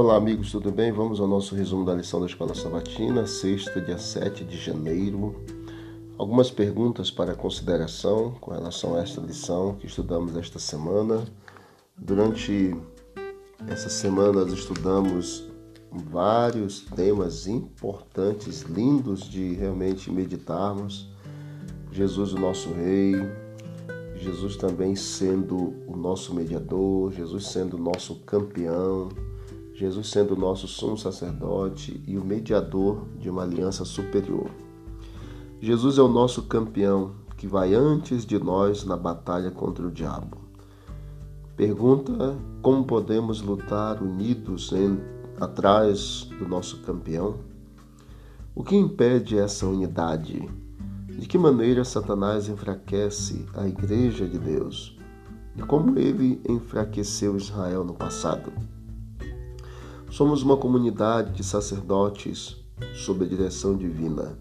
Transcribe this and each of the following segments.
Olá, amigos, tudo bem? Vamos ao nosso resumo da lição da Escola Sabatina, sexta, dia 7 de janeiro. Algumas perguntas para consideração com relação a esta lição que estudamos esta semana. Durante essa semana, nós estudamos vários temas importantes, lindos de realmente meditarmos. Jesus, o nosso Rei, Jesus também sendo o nosso mediador, Jesus sendo o nosso campeão, Jesus sendo o nosso sumo sacerdote e o mediador de uma aliança superior. Jesus é o nosso campeão que vai antes de nós na batalha contra o diabo. Pergunta como podemos lutar unidos em, atrás do nosso campeão? O que impede essa unidade? De que maneira Satanás enfraquece a Igreja de Deus? E como ele enfraqueceu Israel no passado? Somos uma comunidade de sacerdotes sob a direção divina.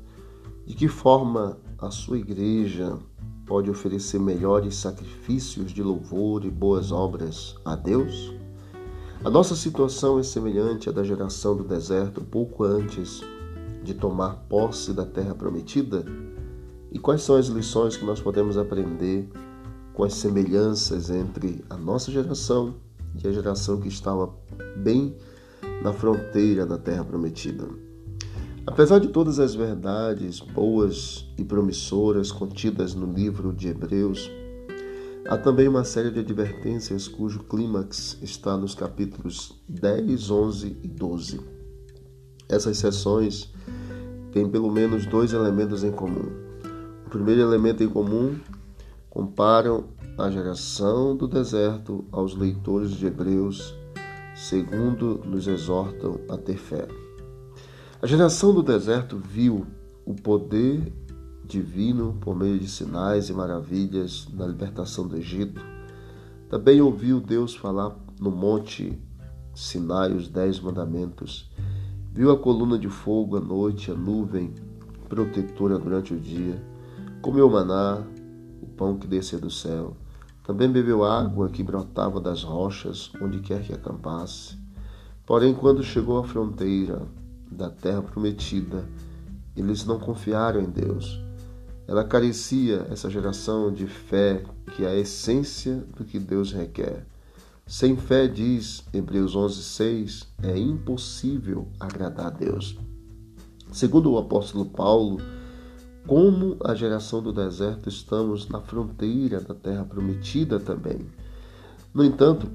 De que forma a sua igreja pode oferecer melhores sacrifícios de louvor e boas obras a Deus? A nossa situação é semelhante à da geração do deserto pouco antes de tomar posse da terra prometida? E quais são as lições que nós podemos aprender com as semelhanças entre a nossa geração e a geração que estava bem na fronteira da terra prometida? Apesar de todas as verdades boas e promissoras contidas no livro de Hebreus, há também uma série de advertências cujo clímax está nos capítulos 10, 11 e 12. Essas sessões têm pelo menos dois elementos em comum. O primeiro elemento em comum comparam a geração do deserto aos leitores de Hebreus, segundo nos exortam a ter fé. A geração do deserto viu o poder divino por meio de sinais e maravilhas na libertação do Egito. Também ouviu Deus falar no monte Sinai os dez mandamentos. Viu a coluna de fogo à noite, a nuvem protetora durante o dia Comeu maná, o pão que descia do céu. Também bebeu água que brotava das rochas, onde quer que acampasse. Porém, quando chegou à fronteira da terra prometida, eles não confiaram em Deus. Ela carecia, essa geração, de fé, que é a essência do que Deus requer. Sem fé, diz Hebreus 11:6, é impossível agradar a Deus. Segundo o apóstolo Paulo, como a geração do deserto, estamos na fronteira da terra prometida também. No entanto,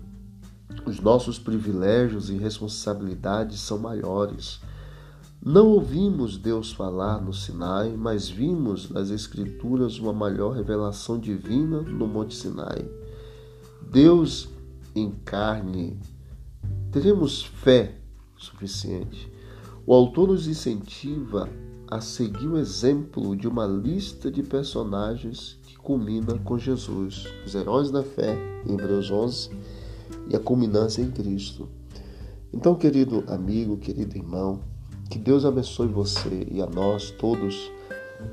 os nossos privilégios e responsabilidades são maiores. Não ouvimos Deus falar no Sinai, mas vimos nas Escrituras uma maior revelação divina no Monte Sinai. Deus em carne, teremos fé suficiente. O autor nos incentiva a seguir o exemplo de uma lista de personagens que culmina com Jesus, os heróis da fé, em Hebreus 11, e a culminância em Cristo. Então, querido amigo, querido irmão, que Deus abençoe você e a nós todos,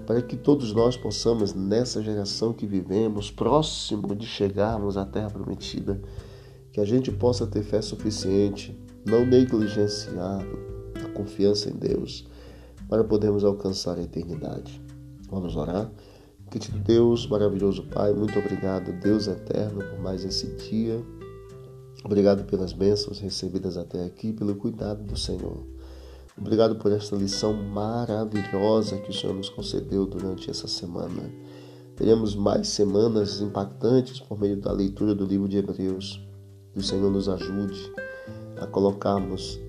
para que todos nós possamos, nessa geração que vivemos, próximo de chegarmos à Terra Prometida, que a gente possa ter fé suficiente, não negligenciar a confiança em Deus para podermos alcançar a eternidade. Vamos orar? Querido Deus, maravilhoso Pai, muito obrigado, Deus eterno, por mais esse dia. Obrigado pelas bênçãos recebidas até aqui, pelo cuidado do Senhor. Obrigado por esta lição maravilhosa que o Senhor nos concedeu durante essa semana. Teremos mais semanas impactantes por meio da leitura do livro de Hebreus. Que o Senhor nos ajude a colocarmos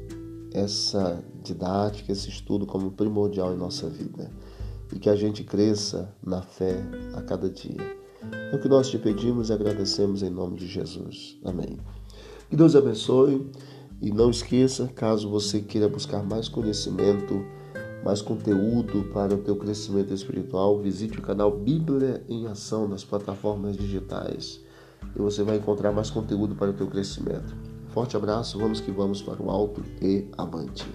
essa didática, esse estudo como primordial em nossa vida e que a gente cresça na fé a cada dia. É o que nós te pedimos e agradecemos em nome de Jesus. Amém. Que Deus abençoe e não esqueça, caso você queira buscar mais conhecimento, mais conteúdo para o teu crescimento espiritual, visite o canal Bíblia em Ação nas plataformas digitais e você vai encontrar mais conteúdo para o teu crescimento. Forte abraço, vamos que vamos para o alto e avante.